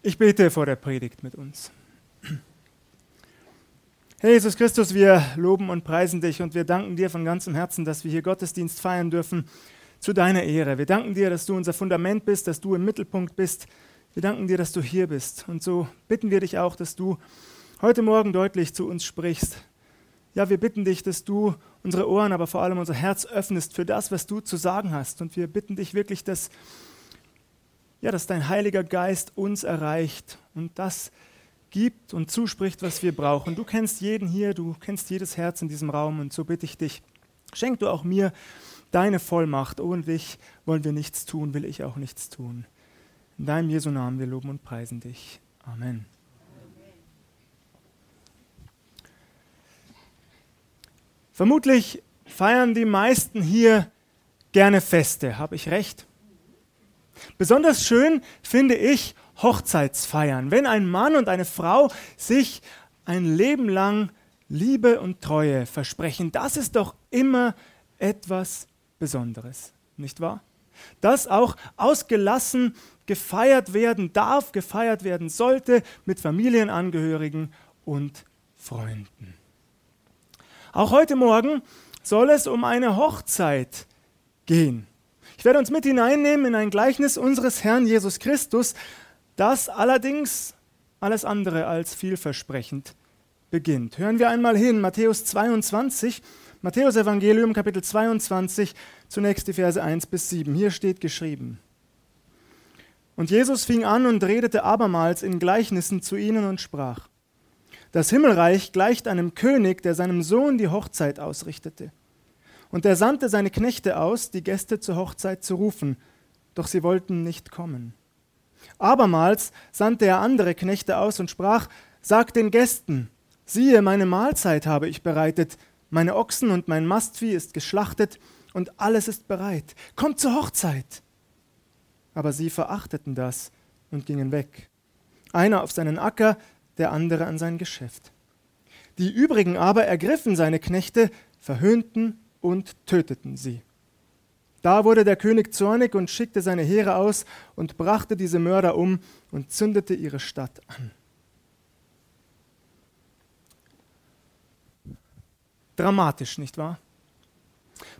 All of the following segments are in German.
Ich bete vor der Predigt mit uns. Herr Jesus Christus, wir loben und preisen dich und wir danken dir von ganzem Herzen, dass wir hier Gottesdienst feiern dürfen zu deiner Ehre. Wir danken dir, dass du unser Fundament bist, dass du im Mittelpunkt bist. Wir danken dir, dass du hier bist. Und so bitten wir dich auch, dass du heute Morgen deutlich zu uns sprichst. Ja, wir bitten dich, dass du unsere Ohren, aber vor allem unser Herz öffnest für das, was du zu sagen hast. Und wir bitten dich wirklich, dass ja, dass dein Heiliger Geist uns erreicht und das gibt und zuspricht, was wir brauchen. Du kennst jeden hier, du kennst jedes Herz in diesem Raum und so bitte ich dich, schenk du auch mir deine Vollmacht. Ohne dich wollen wir nichts tun, will ich auch nichts tun. In deinem Jesu Namen wir loben und preisen dich. Amen. Vermutlich feiern die meisten hier gerne Feste. Habe ich recht? Besonders schön finde ich Hochzeitsfeiern, wenn ein Mann und eine Frau sich ein Leben lang Liebe und Treue versprechen. Das ist doch immer etwas Besonderes, nicht wahr? Das auch ausgelassen gefeiert werden darf, gefeiert werden sollte mit Familienangehörigen und Freunden. Auch heute Morgen soll es um eine Hochzeit gehen. Ich werde uns mit hineinnehmen in ein Gleichnis unseres Herrn Jesus Christus, das allerdings alles andere als vielversprechend beginnt. Hören wir einmal hin, Matthäus 22, Matthäus Evangelium Kapitel 22, zunächst die Verse 1 bis 7. Hier steht geschrieben. Und Jesus fing an und redete abermals in Gleichnissen zu ihnen und sprach, Das Himmelreich gleicht einem König, der seinem Sohn die Hochzeit ausrichtete. Und er sandte seine Knechte aus, die Gäste zur Hochzeit zu rufen, doch sie wollten nicht kommen. Abermals sandte er andere Knechte aus und sprach, Sagt den Gästen, siehe, meine Mahlzeit habe ich bereitet, meine Ochsen und mein Mastvieh ist geschlachtet und alles ist bereit. Kommt zur Hochzeit. Aber sie verachteten das und gingen weg. Einer auf seinen Acker, der andere an sein Geschäft. Die übrigen aber ergriffen seine Knechte, verhöhnten und töteten sie. Da wurde der König zornig und schickte seine Heere aus und brachte diese Mörder um und zündete ihre Stadt an. Dramatisch, nicht wahr?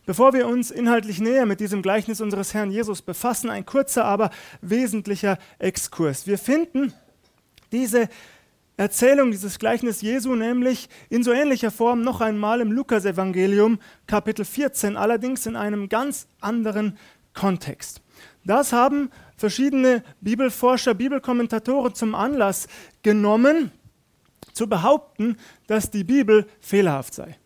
Bevor wir uns inhaltlich näher mit diesem Gleichnis unseres Herrn Jesus befassen, ein kurzer, aber wesentlicher Exkurs. Wir finden diese Erzählung dieses Gleichnis Jesu nämlich in so ähnlicher Form noch einmal im Lukasevangelium Kapitel 14, allerdings in einem ganz anderen Kontext. Das haben verschiedene Bibelforscher, Bibelkommentatoren zum Anlass genommen, zu behaupten, dass die Bibel fehlerhaft sei.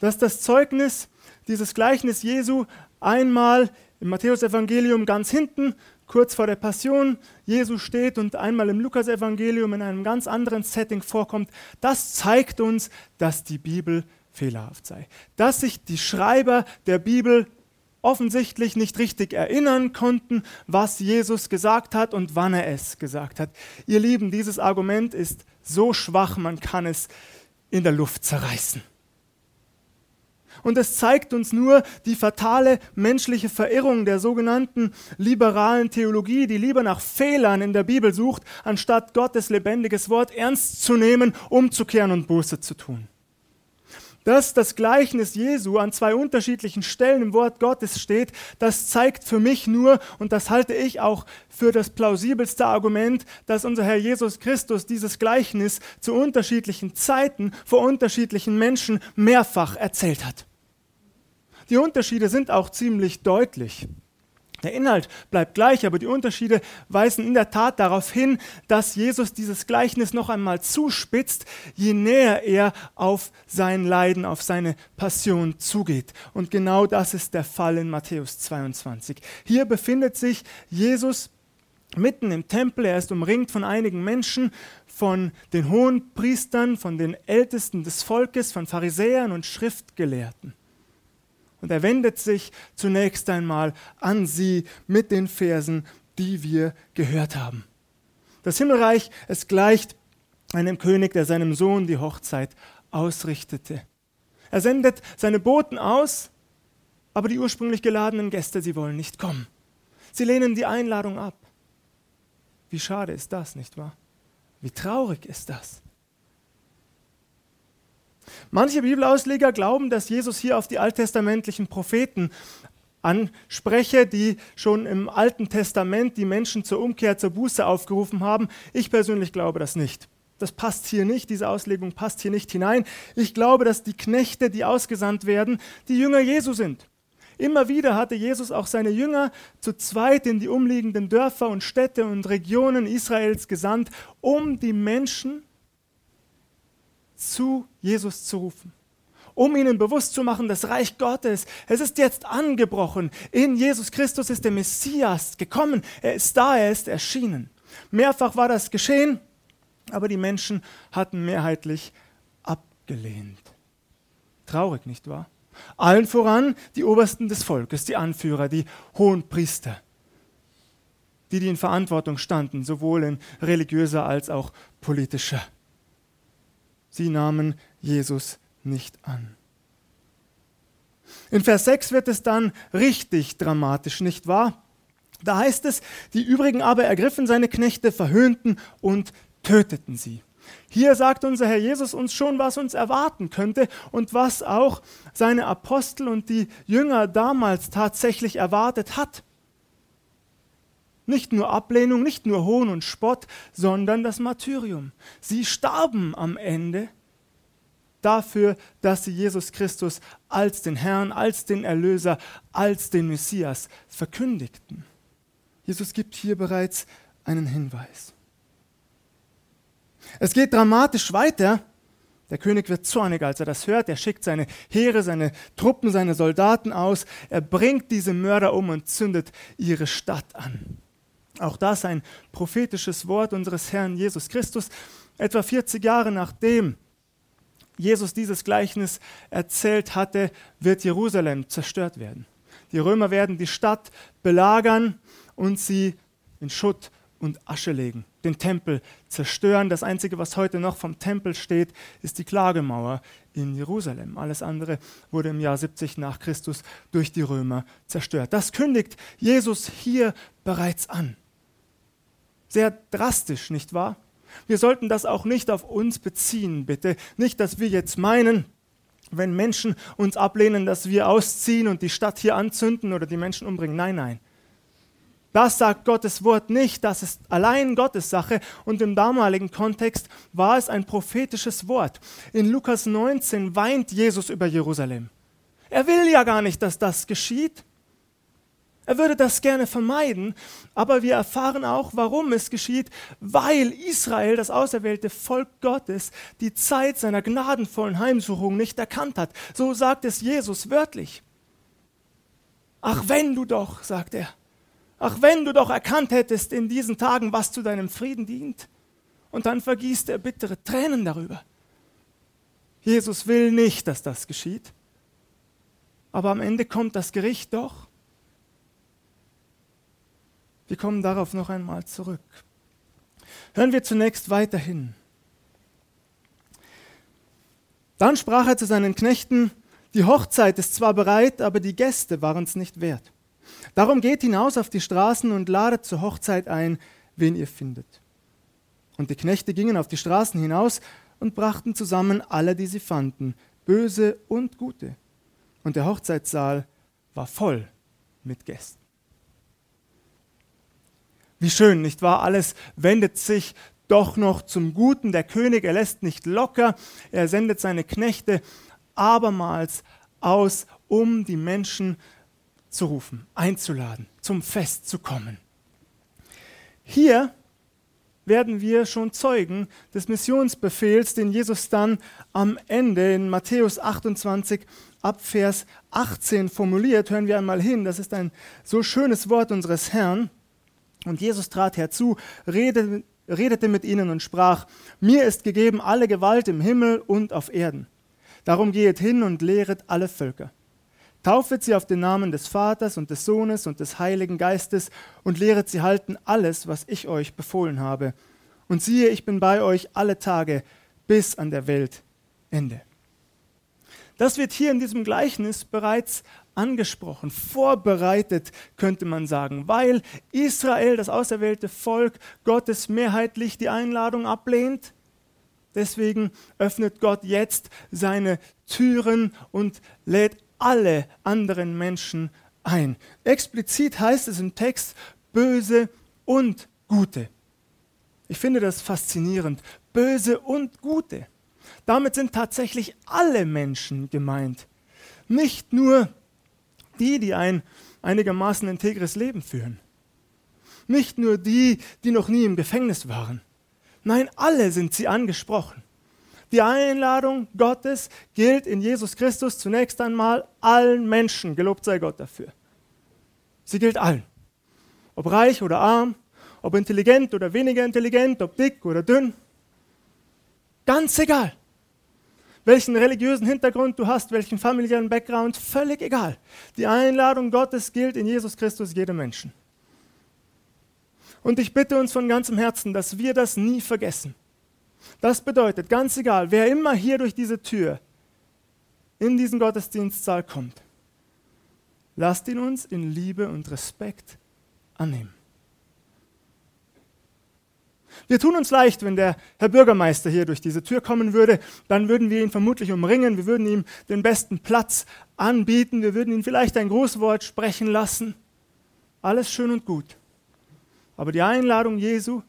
Dass das Zeugnis dieses Gleichnis Jesu einmal im Matthäusevangelium ganz hinten kurz vor der Passion Jesu steht und einmal im Lukasevangelium in einem ganz anderen Setting vorkommt, das zeigt uns, dass die Bibel fehlerhaft sei. Dass sich die Schreiber der Bibel offensichtlich nicht richtig erinnern konnten, was Jesus gesagt hat und wann er es gesagt hat. Ihr Lieben, dieses Argument ist so schwach, man kann es in der Luft zerreißen. Und es zeigt uns nur die fatale menschliche Verirrung der sogenannten liberalen Theologie, die lieber nach Fehlern in der Bibel sucht, anstatt Gottes lebendiges Wort ernst zu nehmen, umzukehren und Buße zu tun. Dass das Gleichnis Jesu an zwei unterschiedlichen Stellen im Wort Gottes steht, das zeigt für mich nur, und das halte ich auch für das plausibelste Argument, dass unser Herr Jesus Christus dieses Gleichnis zu unterschiedlichen Zeiten vor unterschiedlichen Menschen mehrfach erzählt hat. Die Unterschiede sind auch ziemlich deutlich. Der Inhalt bleibt gleich, aber die Unterschiede weisen in der Tat darauf hin, dass Jesus dieses Gleichnis noch einmal zuspitzt, je näher er auf sein Leiden, auf seine Passion zugeht. Und genau das ist der Fall in Matthäus 22. Hier befindet sich Jesus mitten im Tempel, er ist umringt von einigen Menschen, von den hohen Priestern, von den Ältesten des Volkes, von Pharisäern und Schriftgelehrten. Und er wendet sich zunächst einmal an sie mit den Versen, die wir gehört haben. Das Himmelreich, es gleicht einem König, der seinem Sohn die Hochzeit ausrichtete. Er sendet seine Boten aus, aber die ursprünglich geladenen Gäste, sie wollen nicht kommen. Sie lehnen die Einladung ab. Wie schade ist das, nicht wahr? Wie traurig ist das? Manche Bibelausleger glauben, dass Jesus hier auf die alttestamentlichen Propheten anspreche, die schon im Alten Testament die Menschen zur Umkehr, zur Buße aufgerufen haben. Ich persönlich glaube das nicht. Das passt hier nicht, diese Auslegung passt hier nicht hinein. Ich glaube, dass die Knechte, die ausgesandt werden, die Jünger Jesu sind. Immer wieder hatte Jesus auch seine Jünger zu zweit in die umliegenden Dörfer und Städte und Regionen Israels gesandt, um die Menschen zu Jesus zu rufen um ihnen bewusst zu machen, das Reich Gottes, es ist jetzt angebrochen. In Jesus Christus ist der Messias gekommen. Er ist da, er ist erschienen. Mehrfach war das geschehen, aber die Menschen hatten mehrheitlich abgelehnt. Traurig, nicht wahr? Allen voran die Obersten des Volkes, die Anführer, die hohen Priester, die, die in Verantwortung standen, sowohl in religiöser als auch politischer. Sie nahmen Jesus nicht an. In Vers 6 wird es dann richtig dramatisch, nicht wahr? Da heißt es, die übrigen aber ergriffen seine Knechte, verhöhnten und töteten sie. Hier sagt unser Herr Jesus uns schon, was uns erwarten könnte und was auch seine Apostel und die Jünger damals tatsächlich erwartet hat. Nicht nur Ablehnung, nicht nur Hohn und Spott, sondern das Martyrium. Sie starben am Ende dafür, dass sie Jesus Christus als den Herrn, als den Erlöser, als den Messias verkündigten. Jesus gibt hier bereits einen Hinweis. Es geht dramatisch weiter. Der König wird zornig, als er das hört. Er schickt seine Heere, seine Truppen, seine Soldaten aus. Er bringt diese Mörder um und zündet ihre Stadt an. Auch das ein prophetisches Wort unseres Herrn Jesus Christus. Etwa 40 Jahre nachdem Jesus dieses Gleichnis erzählt hatte, wird Jerusalem zerstört werden. Die Römer werden die Stadt belagern und sie in Schutt und Asche legen, den Tempel zerstören. Das Einzige, was heute noch vom Tempel steht, ist die Klagemauer in Jerusalem. Alles andere wurde im Jahr 70 nach Christus durch die Römer zerstört. Das kündigt Jesus hier bereits an. Sehr drastisch, nicht wahr? Wir sollten das auch nicht auf uns beziehen, bitte. Nicht, dass wir jetzt meinen, wenn Menschen uns ablehnen, dass wir ausziehen und die Stadt hier anzünden oder die Menschen umbringen. Nein, nein. Das sagt Gottes Wort nicht, das ist allein Gottes Sache und im damaligen Kontext war es ein prophetisches Wort. In Lukas 19 weint Jesus über Jerusalem. Er will ja gar nicht, dass das geschieht. Er würde das gerne vermeiden, aber wir erfahren auch, warum es geschieht, weil Israel, das auserwählte Volk Gottes, die Zeit seiner gnadenvollen Heimsuchung nicht erkannt hat. So sagt es Jesus wörtlich. Ach wenn du doch, sagt er, ach wenn du doch erkannt hättest in diesen Tagen, was zu deinem Frieden dient. Und dann vergießt er bittere Tränen darüber. Jesus will nicht, dass das geschieht. Aber am Ende kommt das Gericht doch. Wir kommen darauf noch einmal zurück. Hören wir zunächst weiterhin. Dann sprach er zu seinen Knechten, die Hochzeit ist zwar bereit, aber die Gäste waren es nicht wert. Darum geht hinaus auf die Straßen und ladet zur Hochzeit ein, wen ihr findet. Und die Knechte gingen auf die Straßen hinaus und brachten zusammen alle, die sie fanden, böse und gute. Und der Hochzeitssaal war voll mit Gästen. Wie schön, nicht wahr? Alles wendet sich doch noch zum Guten. Der König, er lässt nicht locker. Er sendet seine Knechte abermals aus, um die Menschen zu rufen, einzuladen, zum Fest zu kommen. Hier werden wir schon Zeugen des Missionsbefehls, den Jesus dann am Ende in Matthäus 28 ab Vers 18 formuliert. Hören wir einmal hin, das ist ein so schönes Wort unseres Herrn. Und Jesus trat herzu, redete, mit ihnen und sprach, mir ist gegeben alle Gewalt im Himmel und auf Erden. Darum gehet hin und lehret alle Völker. Taufet sie auf den Namen des Vaters und des Sohnes und des Heiligen Geistes und lehret sie halten alles, was ich euch befohlen habe. Und siehe, ich bin bei euch alle Tage bis an der Welt Ende. Das wird hier in diesem Gleichnis bereits angesprochen, vorbereitet, könnte man sagen, weil Israel, das auserwählte Volk Gottes, mehrheitlich die Einladung ablehnt. Deswegen öffnet Gott jetzt seine Türen und lädt alle anderen Menschen ein. Explizit heißt es im Text böse und gute. Ich finde das faszinierend. Böse und gute. Damit sind tatsächlich alle Menschen gemeint. Nicht nur die, die ein einigermaßen integres Leben führen. Nicht nur die, die noch nie im Gefängnis waren. Nein, alle sind sie angesprochen. Die Einladung Gottes gilt in Jesus Christus zunächst einmal allen Menschen. Gelobt sei Gott dafür. Sie gilt allen. Ob reich oder arm, ob intelligent oder weniger intelligent, ob dick oder dünn. Ganz egal welchen religiösen Hintergrund du hast, welchen familiären Background, völlig egal. Die Einladung Gottes gilt in Jesus Christus jedem Menschen. Und ich bitte uns von ganzem Herzen, dass wir das nie vergessen. Das bedeutet, ganz egal, wer immer hier durch diese Tür in diesen Gottesdienstsaal kommt, lasst ihn uns in Liebe und Respekt annehmen. Wir tun uns leicht, wenn der Herr Bürgermeister hier durch diese Tür kommen würde, dann würden wir ihn vermutlich umringen, wir würden ihm den besten Platz anbieten, wir würden ihn vielleicht ein Grußwort sprechen lassen. Alles schön und gut. Aber die Einladung Jesu,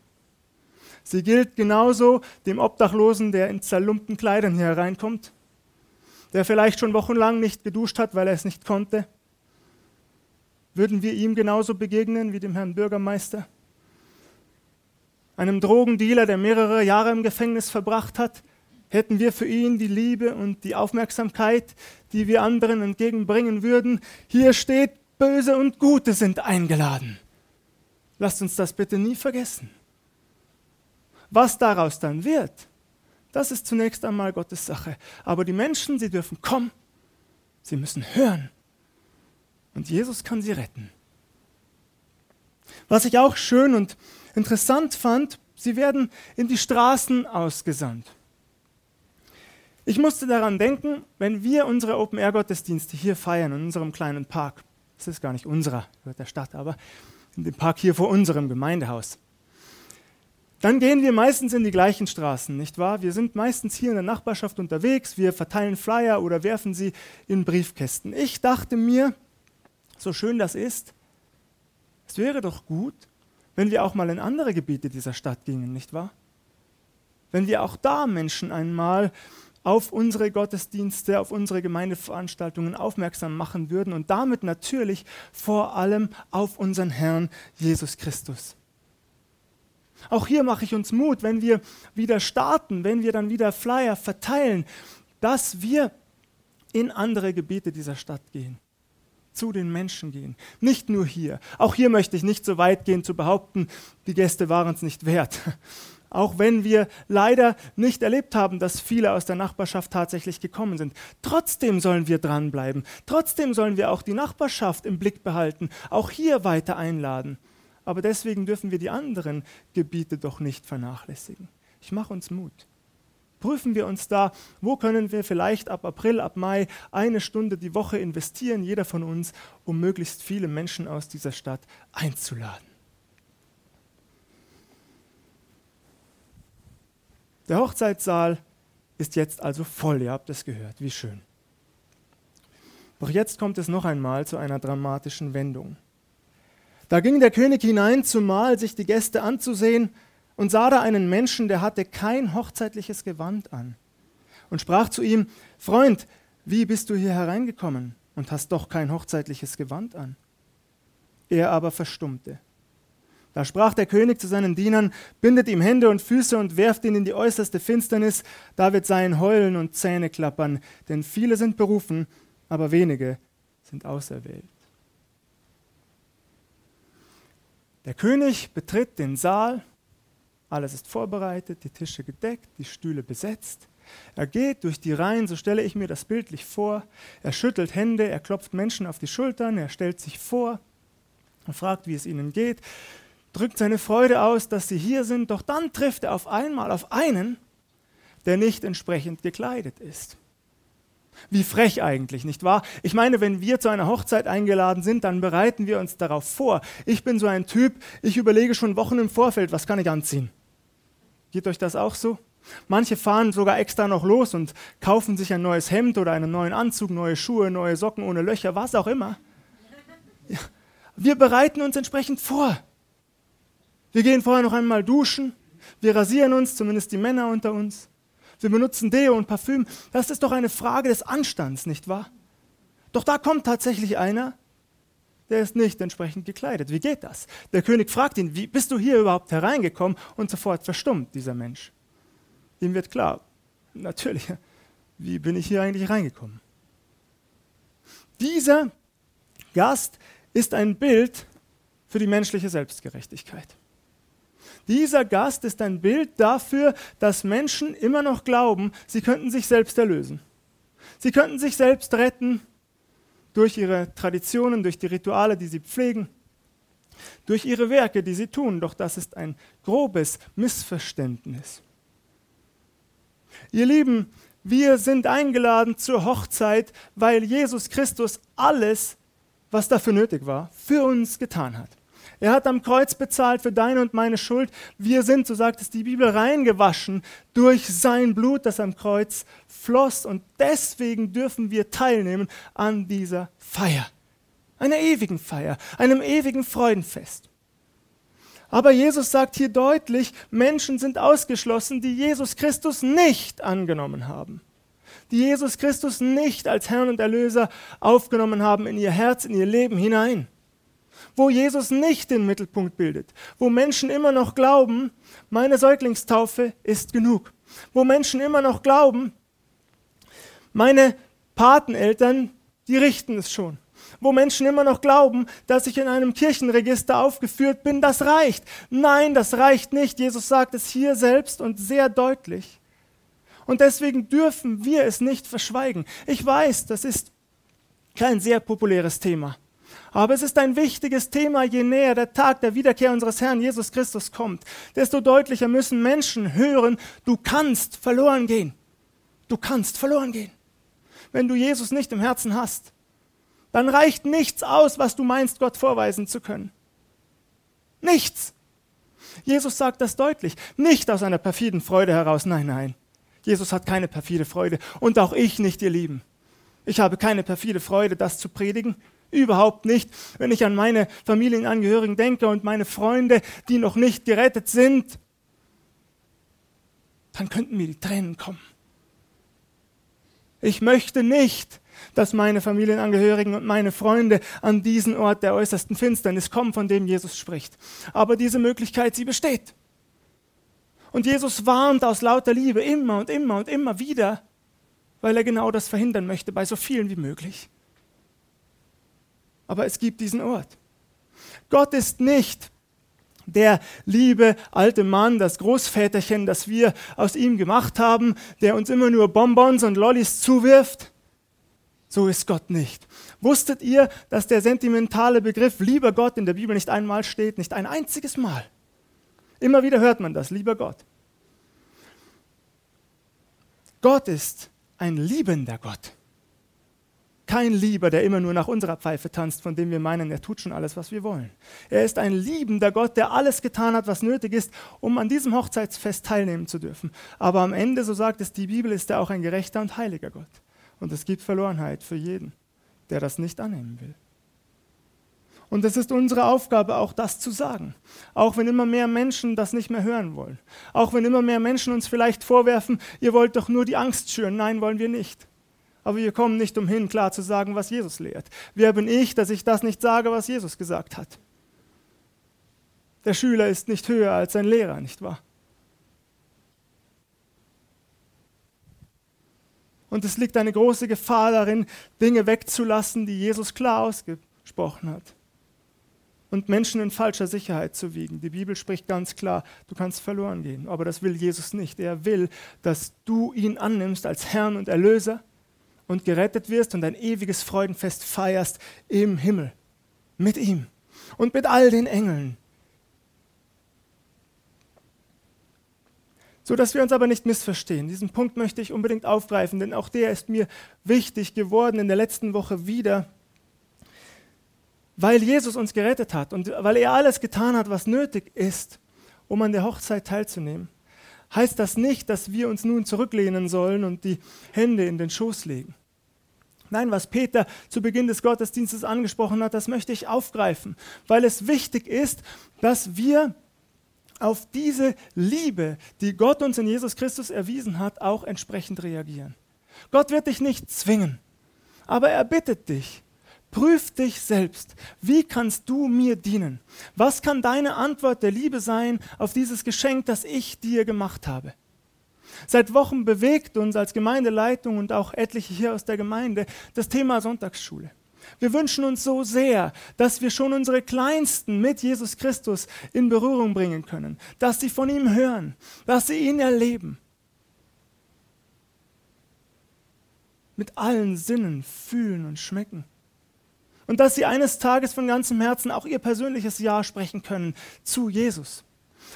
sie gilt genauso dem Obdachlosen, der in zerlumpten Kleidern hier hereinkommt, der vielleicht schon wochenlang nicht geduscht hat, weil er es nicht konnte. Würden wir ihm genauso begegnen wie dem Herrn Bürgermeister? Einem Drogendealer, der mehrere Jahre im Gefängnis verbracht hat, hätten wir für ihn die Liebe und die Aufmerksamkeit, die wir anderen entgegenbringen würden. Hier steht, Böse und Gute sind eingeladen. Lasst uns das bitte nie vergessen. Was daraus dann wird, das ist zunächst einmal Gottes Sache. Aber die Menschen, sie dürfen kommen, sie müssen hören. Und Jesus kann sie retten. Was ich auch schön und interessant fand, sie werden in die Straßen ausgesandt. Ich musste daran denken, wenn wir unsere Open-Air-Gottesdienste hier feiern, in unserem kleinen Park, das ist gar nicht unserer, gehört der Stadt, aber in dem Park hier vor unserem Gemeindehaus, dann gehen wir meistens in die gleichen Straßen, nicht wahr? Wir sind meistens hier in der Nachbarschaft unterwegs, wir verteilen Flyer oder werfen sie in Briefkästen. Ich dachte mir, so schön das ist, es wäre doch gut, wenn wir auch mal in andere Gebiete dieser Stadt gingen, nicht wahr? Wenn wir auch da Menschen einmal auf unsere Gottesdienste, auf unsere Gemeindeveranstaltungen aufmerksam machen würden und damit natürlich vor allem auf unseren Herrn Jesus Christus. Auch hier mache ich uns Mut, wenn wir wieder starten, wenn wir dann wieder Flyer verteilen, dass wir in andere Gebiete dieser Stadt gehen zu den Menschen gehen. Nicht nur hier. Auch hier möchte ich nicht so weit gehen zu behaupten, die Gäste waren es nicht wert. Auch wenn wir leider nicht erlebt haben, dass viele aus der Nachbarschaft tatsächlich gekommen sind. Trotzdem sollen wir dranbleiben. Trotzdem sollen wir auch die Nachbarschaft im Blick behalten. Auch hier weiter einladen. Aber deswegen dürfen wir die anderen Gebiete doch nicht vernachlässigen. Ich mache uns Mut prüfen wir uns da, wo können wir vielleicht ab April, ab Mai eine Stunde die Woche investieren, jeder von uns, um möglichst viele Menschen aus dieser Stadt einzuladen. Der Hochzeitssaal ist jetzt also voll, ihr habt es gehört, wie schön. Doch jetzt kommt es noch einmal zu einer dramatischen Wendung. Da ging der König hinein zum Mahl, sich die Gäste anzusehen, und sah da einen Menschen, der hatte kein hochzeitliches Gewand an und sprach zu ihm, Freund, wie bist du hier hereingekommen und hast doch kein hochzeitliches Gewand an? Er aber verstummte. Da sprach der König zu seinen Dienern, bindet ihm Hände und Füße und werft ihn in die äußerste Finsternis, da wird sein Heulen und Zähne klappern, denn viele sind berufen, aber wenige sind auserwählt. Der König betritt den Saal alles ist vorbereitet, die Tische gedeckt, die Stühle besetzt. Er geht durch die Reihen, so stelle ich mir das bildlich vor. Er schüttelt Hände, er klopft Menschen auf die Schultern, er stellt sich vor, er fragt, wie es ihnen geht, drückt seine Freude aus, dass sie hier sind, doch dann trifft er auf einmal auf einen, der nicht entsprechend gekleidet ist. Wie frech eigentlich, nicht wahr? Ich meine, wenn wir zu einer Hochzeit eingeladen sind, dann bereiten wir uns darauf vor. Ich bin so ein Typ, ich überlege schon Wochen im Vorfeld, was kann ich anziehen. Geht euch das auch so? Manche fahren sogar extra noch los und kaufen sich ein neues Hemd oder einen neuen Anzug, neue Schuhe, neue Socken ohne Löcher, was auch immer. Ja. Wir bereiten uns entsprechend vor. Wir gehen vorher noch einmal duschen, wir rasieren uns, zumindest die Männer unter uns. Wir benutzen Deo und Parfüm. Das ist doch eine Frage des Anstands, nicht wahr? Doch da kommt tatsächlich einer, der ist nicht entsprechend gekleidet. Wie geht das? Der König fragt ihn, wie bist du hier überhaupt hereingekommen? Und sofort verstummt dieser Mensch. Ihm wird klar, natürlich, wie bin ich hier eigentlich reingekommen? Dieser Gast ist ein Bild für die menschliche Selbstgerechtigkeit. Dieser Gast ist ein Bild dafür, dass Menschen immer noch glauben, sie könnten sich selbst erlösen. Sie könnten sich selbst retten durch ihre Traditionen, durch die Rituale, die sie pflegen, durch ihre Werke, die sie tun. Doch das ist ein grobes Missverständnis. Ihr Lieben, wir sind eingeladen zur Hochzeit, weil Jesus Christus alles, was dafür nötig war, für uns getan hat. Er hat am Kreuz bezahlt für deine und meine Schuld. Wir sind, so sagt es die Bibel, reingewaschen durch sein Blut, das am Kreuz floss. Und deswegen dürfen wir teilnehmen an dieser Feier. Einer ewigen Feier, einem ewigen Freudenfest. Aber Jesus sagt hier deutlich, Menschen sind ausgeschlossen, die Jesus Christus nicht angenommen haben. Die Jesus Christus nicht als Herrn und Erlöser aufgenommen haben in ihr Herz, in ihr Leben hinein wo Jesus nicht den Mittelpunkt bildet, wo Menschen immer noch glauben, meine Säuglingstaufe ist genug, wo Menschen immer noch glauben, meine Pateneltern, die richten es schon, wo Menschen immer noch glauben, dass ich in einem Kirchenregister aufgeführt bin, das reicht. Nein, das reicht nicht. Jesus sagt es hier selbst und sehr deutlich. Und deswegen dürfen wir es nicht verschweigen. Ich weiß, das ist kein sehr populäres Thema. Aber es ist ein wichtiges Thema, je näher der Tag der Wiederkehr unseres Herrn Jesus Christus kommt, desto deutlicher müssen Menschen hören, du kannst verloren gehen. Du kannst verloren gehen. Wenn du Jesus nicht im Herzen hast, dann reicht nichts aus, was du meinst, Gott vorweisen zu können. Nichts. Jesus sagt das deutlich. Nicht aus einer perfiden Freude heraus. Nein, nein. Jesus hat keine perfide Freude. Und auch ich nicht, ihr Lieben. Ich habe keine perfide Freude, das zu predigen. Überhaupt nicht. Wenn ich an meine Familienangehörigen denke und meine Freunde, die noch nicht gerettet sind, dann könnten mir die Tränen kommen. Ich möchte nicht, dass meine Familienangehörigen und meine Freunde an diesen Ort der äußersten Finsternis kommen, von dem Jesus spricht. Aber diese Möglichkeit, sie besteht. Und Jesus warnt aus lauter Liebe immer und immer und immer wieder, weil er genau das verhindern möchte bei so vielen wie möglich aber es gibt diesen Ort. Gott ist nicht der liebe alte Mann, das Großväterchen, das wir aus ihm gemacht haben, der uns immer nur Bonbons und Lollis zuwirft. So ist Gott nicht. Wusstet ihr, dass der sentimentale Begriff lieber Gott in der Bibel nicht einmal steht, nicht ein einziges Mal? Immer wieder hört man das, lieber Gott. Gott ist ein liebender Gott. Kein Lieber, der immer nur nach unserer Pfeife tanzt, von dem wir meinen, er tut schon alles, was wir wollen. Er ist ein liebender Gott, der alles getan hat, was nötig ist, um an diesem Hochzeitsfest teilnehmen zu dürfen. Aber am Ende, so sagt es die Bibel, ist er auch ein gerechter und heiliger Gott. Und es gibt Verlorenheit für jeden, der das nicht annehmen will. Und es ist unsere Aufgabe, auch das zu sagen. Auch wenn immer mehr Menschen das nicht mehr hören wollen. Auch wenn immer mehr Menschen uns vielleicht vorwerfen, ihr wollt doch nur die Angst schüren. Nein, wollen wir nicht. Aber wir kommen nicht umhin, klar zu sagen, was Jesus lehrt. Wer bin ich, dass ich das nicht sage, was Jesus gesagt hat? Der Schüler ist nicht höher als sein Lehrer, nicht wahr? Und es liegt eine große Gefahr darin, Dinge wegzulassen, die Jesus klar ausgesprochen hat. Und Menschen in falscher Sicherheit zu wiegen. Die Bibel spricht ganz klar, du kannst verloren gehen. Aber das will Jesus nicht. Er will, dass du ihn annimmst als Herrn und Erlöser und gerettet wirst und ein ewiges Freudenfest feierst im Himmel. Mit ihm und mit all den Engeln. So dass wir uns aber nicht missverstehen. Diesen Punkt möchte ich unbedingt aufgreifen, denn auch der ist mir wichtig geworden in der letzten Woche wieder. Weil Jesus uns gerettet hat und weil er alles getan hat, was nötig ist, um an der Hochzeit teilzunehmen, heißt das nicht, dass wir uns nun zurücklehnen sollen und die Hände in den Schoß legen. Nein, was Peter zu Beginn des Gottesdienstes angesprochen hat, das möchte ich aufgreifen, weil es wichtig ist, dass wir auf diese Liebe, die Gott uns in Jesus Christus erwiesen hat, auch entsprechend reagieren. Gott wird dich nicht zwingen, aber er bittet dich, prüf dich selbst. Wie kannst du mir dienen? Was kann deine Antwort der Liebe sein auf dieses Geschenk, das ich dir gemacht habe? Seit Wochen bewegt uns als Gemeindeleitung und auch etliche hier aus der Gemeinde das Thema Sonntagsschule. Wir wünschen uns so sehr, dass wir schon unsere Kleinsten mit Jesus Christus in Berührung bringen können, dass sie von ihm hören, dass sie ihn erleben. Mit allen Sinnen fühlen und schmecken. Und dass sie eines Tages von ganzem Herzen auch ihr persönliches Ja sprechen können zu Jesus.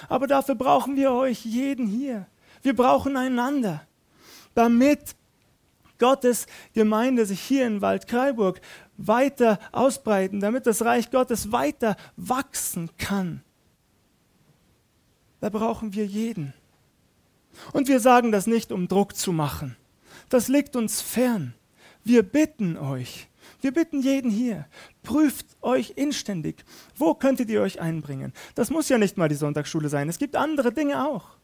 Aber dafür brauchen wir euch jeden hier. Wir brauchen einander, damit Gottes Gemeinde sich hier in Waldkraiburg weiter ausbreiten, damit das Reich Gottes weiter wachsen kann. Da brauchen wir jeden. Und wir sagen das nicht, um Druck zu machen. Das liegt uns fern. Wir bitten euch, wir bitten jeden hier, prüft euch inständig. Wo könntet ihr euch einbringen? Das muss ja nicht mal die Sonntagsschule sein. Es gibt andere Dinge auch.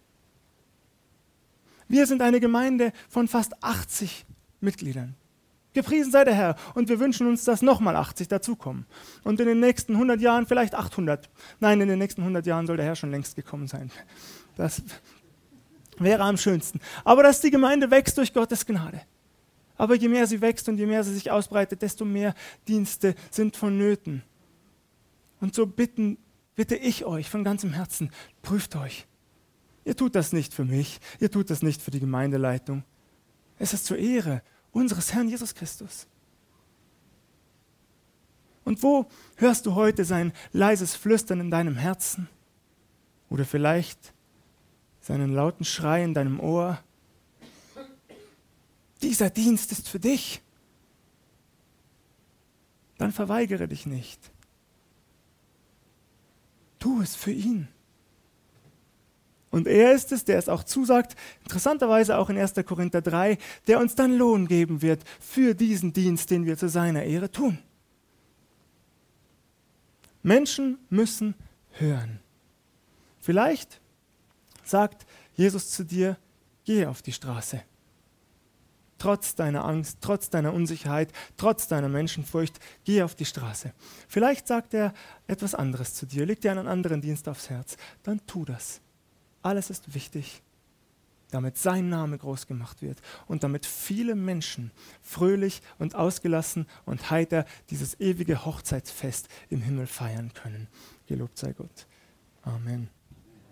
Wir sind eine Gemeinde von fast 80 Mitgliedern. Gepriesen sei der Herr. Und wir wünschen uns, dass nochmal 80 dazukommen. Und in den nächsten 100 Jahren vielleicht 800. Nein, in den nächsten 100 Jahren soll der Herr schon längst gekommen sein. Das wäre am schönsten. Aber dass die Gemeinde wächst durch Gottes Gnade. Aber je mehr sie wächst und je mehr sie sich ausbreitet, desto mehr Dienste sind vonnöten. Und so bitten, bitte ich euch von ganzem Herzen, prüft euch. Ihr tut das nicht für mich, ihr tut das nicht für die Gemeindeleitung. Es ist zur Ehre unseres Herrn Jesus Christus. Und wo hörst du heute sein leises Flüstern in deinem Herzen? Oder vielleicht seinen lauten Schrei in deinem Ohr? Dieser Dienst ist für dich. Dann verweigere dich nicht. Tu es für ihn. Und er ist es, der es auch zusagt, interessanterweise auch in 1. Korinther 3, der uns dann Lohn geben wird für diesen Dienst, den wir zu seiner Ehre tun. Menschen müssen hören. Vielleicht sagt Jesus zu dir, geh auf die Straße. Trotz deiner Angst, trotz deiner Unsicherheit, trotz deiner Menschenfurcht, geh auf die Straße. Vielleicht sagt er etwas anderes zu dir, legt dir einen anderen Dienst aufs Herz. Dann tu das. Alles ist wichtig, damit sein Name groß gemacht wird und damit viele Menschen fröhlich und ausgelassen und heiter dieses ewige Hochzeitsfest im Himmel feiern können. Gelobt sei Gott. Amen.